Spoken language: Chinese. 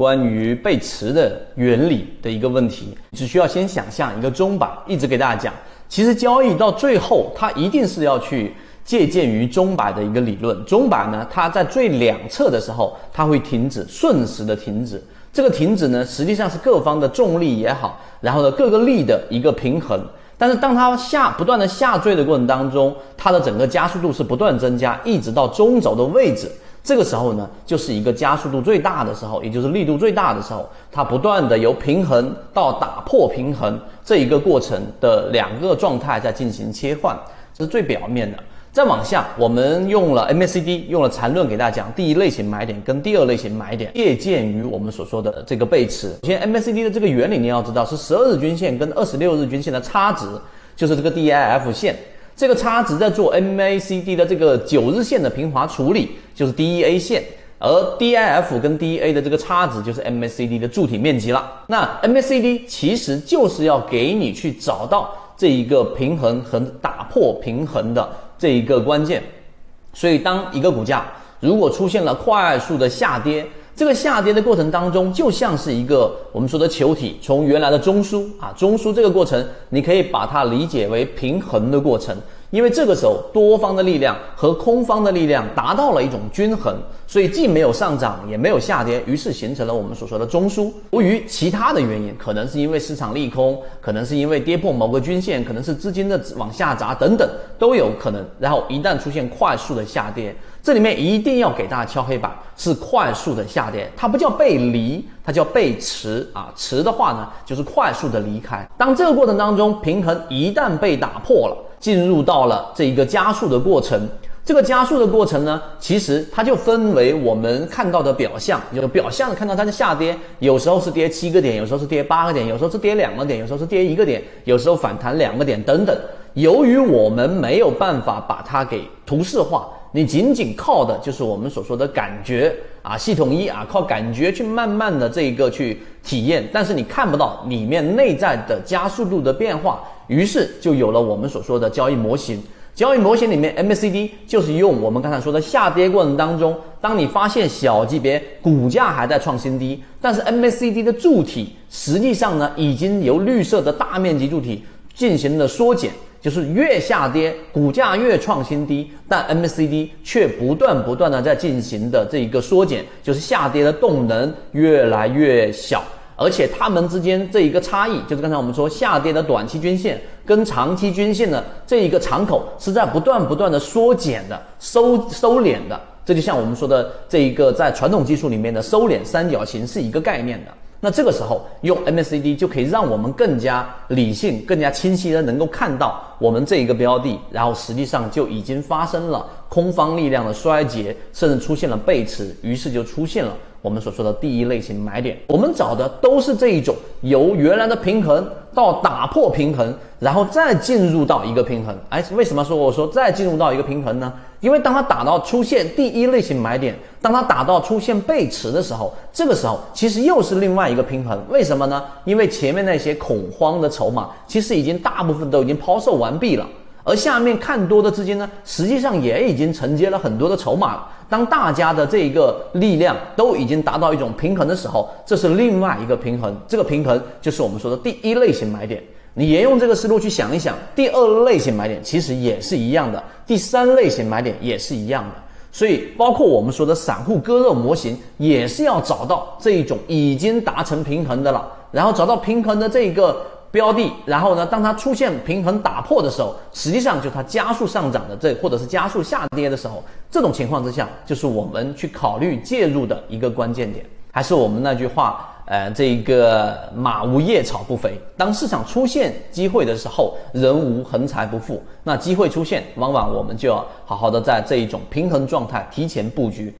关于背驰的原理的一个问题，只需要先想象一个钟摆，一直给大家讲，其实交易到最后，它一定是要去借鉴于钟摆的一个理论。钟摆呢，它在最两侧的时候，它会停止，瞬时的停止。这个停止呢，实际上是各方的重力也好，然后呢各个力的一个平衡。但是当它下不断的下坠的过程当中，它的整个加速度是不断增加，一直到中轴的位置。这个时候呢，就是一个加速度最大的时候，也就是力度最大的时候，它不断的由平衡到打破平衡这一个过程的两个状态在进行切换，这是最表面的。再往下，我们用了 MACD，用了缠论给大家讲第一类型买点跟第二类型买点，借鉴于我们所说的这个背驰。首先，MACD 的这个原理你要知道是十二日均线跟二十六日均线的差值，就是这个 DIF 线。这个差值在做 MACD 的这个九日线的平滑处理，就是 DEA 线，而 DIF 跟 DEA 的这个差值就是 MACD 的柱体面积了。那 MACD 其实就是要给你去找到这一个平衡和打破平衡的这一个关键。所以，当一个股价如果出现了快速的下跌，这个下跌的过程当中，就像是一个我们说的球体从原来的中枢啊，中枢这个过程，你可以把它理解为平衡的过程。因为这个时候多方的力量和空方的力量达到了一种均衡，所以既没有上涨也没有下跌，于是形成了我们所说的中枢。由于其他的原因，可能是因为市场利空，可能是因为跌破某个均线，可能是资金的往下砸等等都有可能。然后一旦出现快速的下跌，这里面一定要给大家敲黑板，是快速的下跌，它不叫背离，它叫背驰啊。驰的话呢，就是快速的离开。当这个过程当中平衡一旦被打破了。进入到了这一个加速的过程，这个加速的过程呢，其实它就分为我们看到的表象，有表象看到它的下跌，有时候是跌七个点，有时候是跌八个点，有时候是跌两个点，有时候是跌一个点，有时候反弹两个点等等。由于我们没有办法把它给图示化，你仅仅靠的就是我们所说的感觉啊，系统一啊，靠感觉去慢慢的这一个去体验，但是你看不到里面内在的加速度的变化。于是就有了我们所说的交易模型。交易模型里面，MACD 就是用我们刚才说的下跌过程当中，当你发现小级别股价还在创新低，但是 MACD 的柱体实际上呢，已经由绿色的大面积柱体进行了缩减，就是越下跌股价越创新低，但 MACD 却不断不断的在进行的这一个缩减，就是下跌的动能越来越小。而且它们之间这一个差异，就是刚才我们说下跌的短期均线跟长期均线的这一个敞口是在不断不断的缩减的、收收敛的。这就像我们说的这一个在传统技术里面的收敛三角形是一个概念的。那这个时候用 MACD 就可以让我们更加理性、更加清晰的能够看到我们这一个标的，然后实际上就已经发生了空方力量的衰竭，甚至出现了背驰，于是就出现了。我们所说的第一类型买点，我们找的都是这一种由原来的平衡到打破平衡，然后再进入到一个平衡。哎，为什么说我说再进入到一个平衡呢？因为当它打到出现第一类型买点，当它打到出现背驰的时候，这个时候其实又是另外一个平衡。为什么呢？因为前面那些恐慌的筹码其实已经大部分都已经抛售完毕了。而下面看多的资金呢，实际上也已经承接了很多的筹码了。当大家的这一个力量都已经达到一种平衡的时候，这是另外一个平衡。这个平衡就是我们说的第一类型买点。你沿用这个思路去想一想，第二类型买点其实也是一样的，第三类型买点也是一样的。所以，包括我们说的散户割肉模型，也是要找到这一种已经达成平衡的了，然后找到平衡的这一个。标的，然后呢，当它出现平衡打破的时候，实际上就它加速上涨的这，或者是加速下跌的时候，这种情况之下，就是我们去考虑介入的一个关键点。还是我们那句话，呃，这个马无夜草不肥。当市场出现机会的时候，人无横财不富。那机会出现，往往我们就要好好的在这一种平衡状态提前布局。